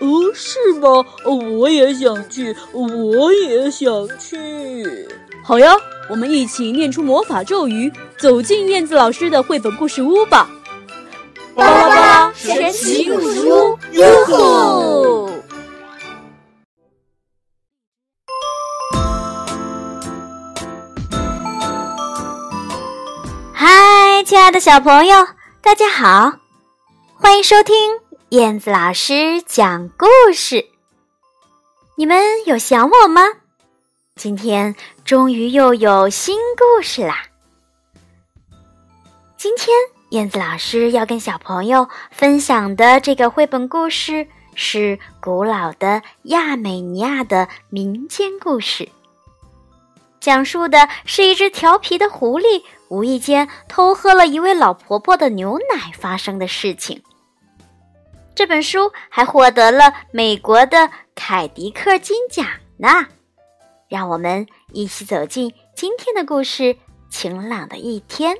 哦，是吗？我也想去，我也想去。好呀，我们一起念出魔法咒语，走进燕子老师的绘本故事屋吧。巴拉巴拉神奇故事屋，哟吼！嗨，亲爱的小朋友，大家好，欢迎收听燕子老师讲故事。你们有想我吗？今天终于又有新故事啦！今天。燕子老师要跟小朋友分享的这个绘本故事是古老的亚美尼亚的民间故事，讲述的是一只调皮的狐狸无意间偷喝了一位老婆婆的牛奶发生的事情。这本书还获得了美国的凯迪克金奖呢。让我们一起走进今天的故事：晴朗的一天。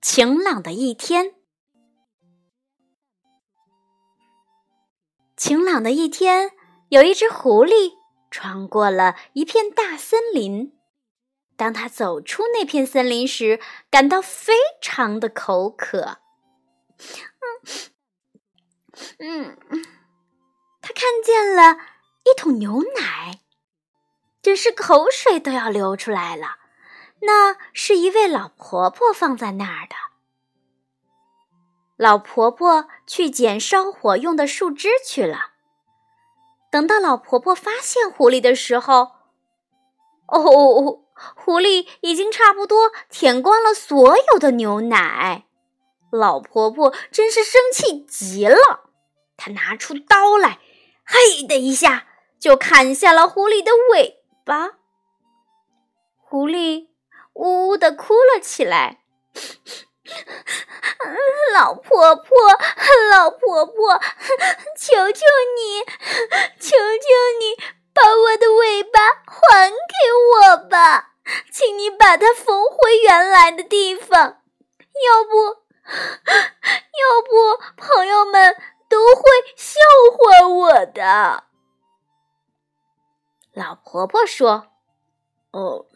晴朗的一天，晴朗的一天，有一只狐狸穿过了一片大森林。当他走出那片森林时，感到非常的口渴。嗯嗯，他看见了一桶牛奶，真是口水都要流出来了。那是一位老婆婆放在那儿的。老婆婆去捡烧火用的树枝去了。等到老婆婆发现狐狸的时候，哦，狐狸已经差不多舔光了所有的牛奶。老婆婆真是生气极了，她拿出刀来，嘿的一下就砍下了狐狸的尾巴。狐狸。呜呜的哭了起来，老婆婆，老婆婆，求求你，求求你，把我的尾巴还给我吧，请你把它缝回原来的地方，要不，要不朋友们都会笑话我的。老婆婆说：“哦，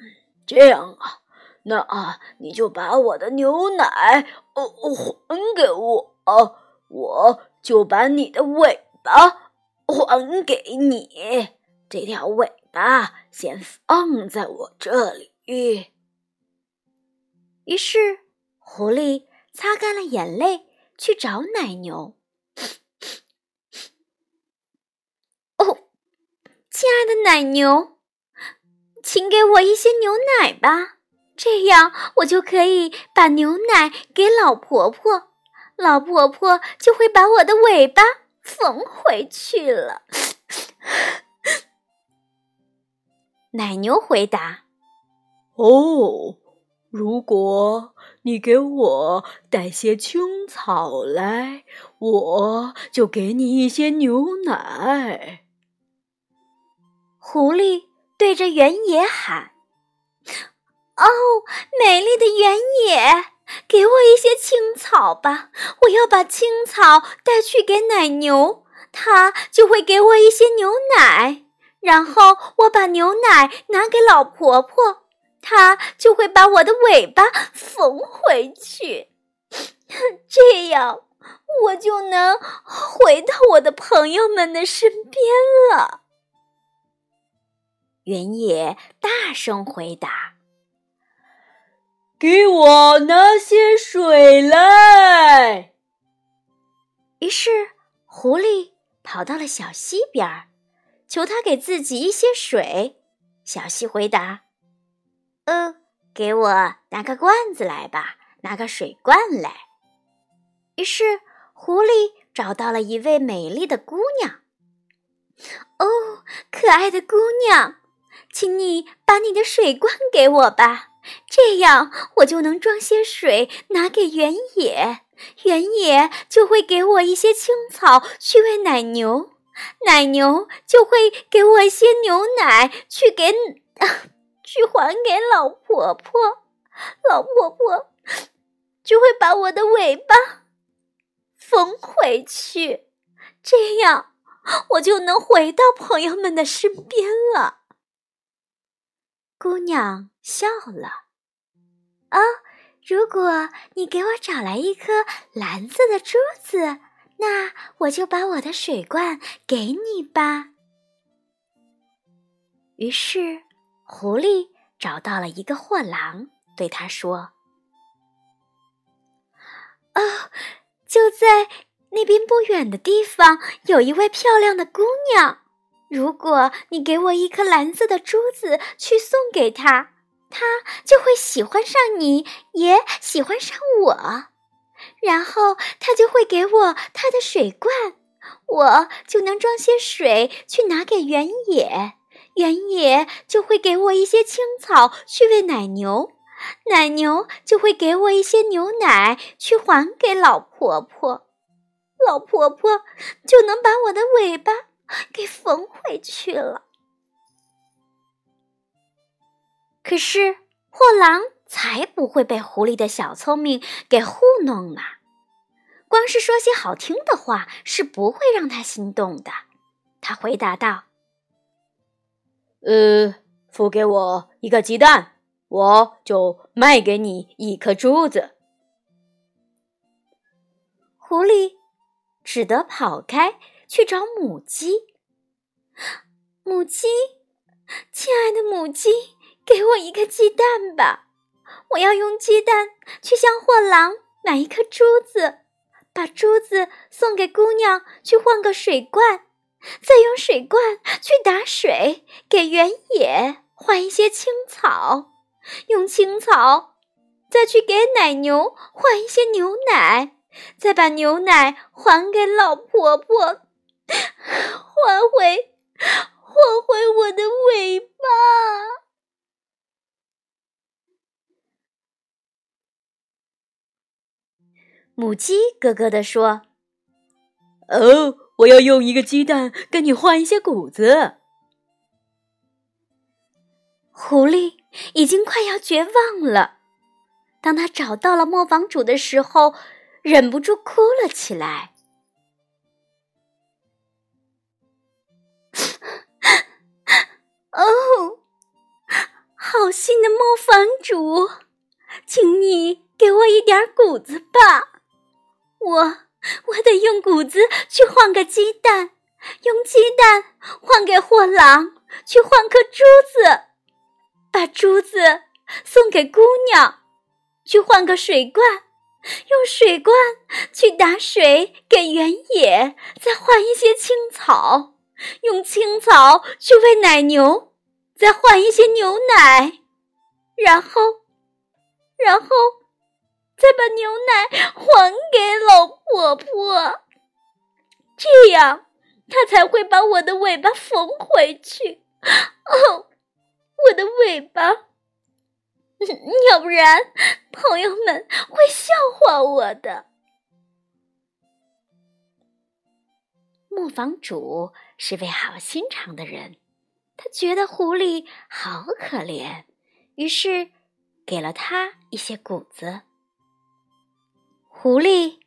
这样啊。”那啊，你就把我的牛奶哦还给我，我就把你的尾巴还给你。这条尾巴先放在我这里。于是，狐狸擦干了眼泪，去找奶牛。哦，亲爱的奶牛，请给我一些牛奶吧。这样，我就可以把牛奶给老婆婆，老婆婆就会把我的尾巴缝回去了。奶牛回答：“哦，如果你给我带些青草来，我就给你一些牛奶。”狐狸对着原野喊。哦，美丽的原野，给我一些青草吧！我要把青草带去给奶牛，它就会给我一些牛奶。然后我把牛奶拿给老婆婆，她就会把我的尾巴缝回去。这样，我就能回到我的朋友们的身边了。原野大声回答。给我拿些水来。于是，狐狸跑到了小溪边，求他给自己一些水。小溪回答：“呃，给我拿个罐子来吧，拿个水罐来。于是，狐狸找到了一位美丽的姑娘。哦，可爱的姑娘，请你把你的水罐给我吧，这样我就能装些水拿给原野，原野就会给我一些青草去喂奶牛，奶牛就会给我一些牛奶去给，去还给老婆婆，老婆婆就会把我的尾巴缝回去，这样。我就能回到朋友们的身边了。姑娘笑了。哦，如果你给我找来一颗蓝色的珠子，那我就把我的水罐给你吧。于是，狐狸找到了一个货郎，对他说：“哦，就在。”那边不远的地方有一位漂亮的姑娘，如果你给我一颗蓝色的珠子去送给她，他就会喜欢上你，也喜欢上我，然后他就会给我他的水罐，我就能装些水去拿给原野，原野就会给我一些青草去喂奶牛，奶牛就会给我一些牛奶去还给老婆婆。老婆婆就能把我的尾巴给缝回去了。可是货郎才不会被狐狸的小聪明给糊弄呢。光是说些好听的话是不会让他心动的。他回答道：“呃，付给我一个鸡蛋，我就卖给你一颗珠子。”狐狸。只得跑开去找母鸡。母鸡，亲爱的母鸡，给我一个鸡蛋吧！我要用鸡蛋去向货郎买一颗珠子，把珠子送给姑娘去换个水罐，再用水罐去打水给原野换一些青草，用青草再去给奶牛换一些牛奶。再把牛奶还给老婆婆，还回，还回我的尾巴。母鸡咯咯地说：“哦，我要用一个鸡蛋跟你换一些谷子。”狐狸已经快要绝望了。当他找到了磨坊主的时候。忍不住哭了起来。哦，好心的磨坊主，请你给我一点谷子吧。我我得用谷子去换个鸡蛋，用鸡蛋换给货郎去换颗珠子，把珠子送给姑娘去换个水罐。用水罐去打水给原野，再换一些青草；用青草去喂奶牛，再换一些牛奶。然后，然后再把牛奶还给老婆婆，这样她才会把我的尾巴缝回去。哦，我的尾巴！要不然，朋友们会笑话我的。磨坊主是位好心肠的人，他觉得狐狸好可怜，于是给了他一些谷子。狐狸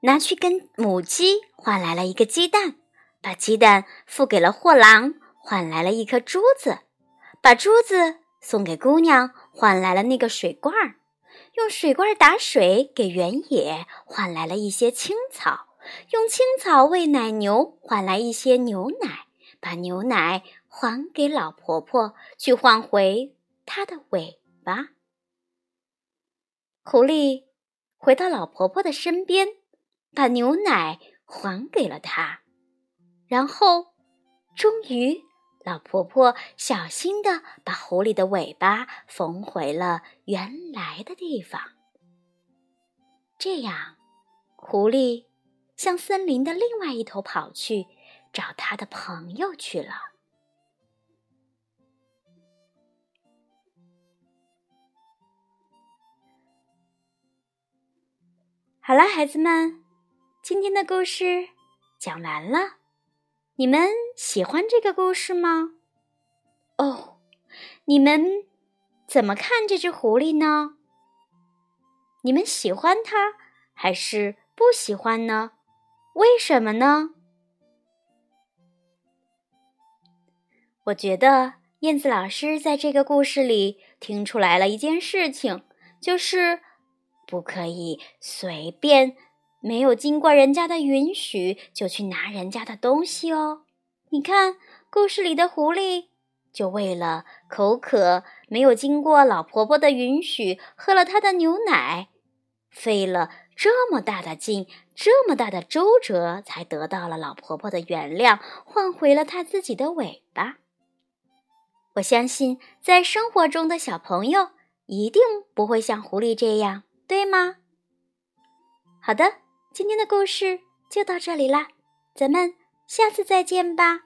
拿去跟母鸡换来了一个鸡蛋，把鸡蛋付给了货郎，换来了一颗珠子，把珠子送给姑娘。换来了那个水罐儿，用水罐打水给原野，换来了一些青草；用青草喂奶牛，换来一些牛奶；把牛奶还给老婆婆，去换回她的尾巴。狐狸回到老婆婆的身边，把牛奶还给了她，然后终于老婆婆小心地把狐狸的尾巴缝回了原来的地方。这样，狐狸向森林的另外一头跑去，找他的朋友去了。好了，孩子们，今天的故事讲完了。你们喜欢这个故事吗？哦，你们怎么看这只狐狸呢？你们喜欢它还是不喜欢呢？为什么呢？我觉得燕子老师在这个故事里听出来了一件事情，就是不可以随便。没有经过人家的允许就去拿人家的东西哦。你看，故事里的狐狸就为了口渴，没有经过老婆婆的允许喝了她的牛奶，费了这么大的劲，这么大的周折，才得到了老婆婆的原谅，换回了她自己的尾巴。我相信，在生活中的小朋友一定不会像狐狸这样，对吗？好的。今天的故事就到这里啦，咱们下次再见吧。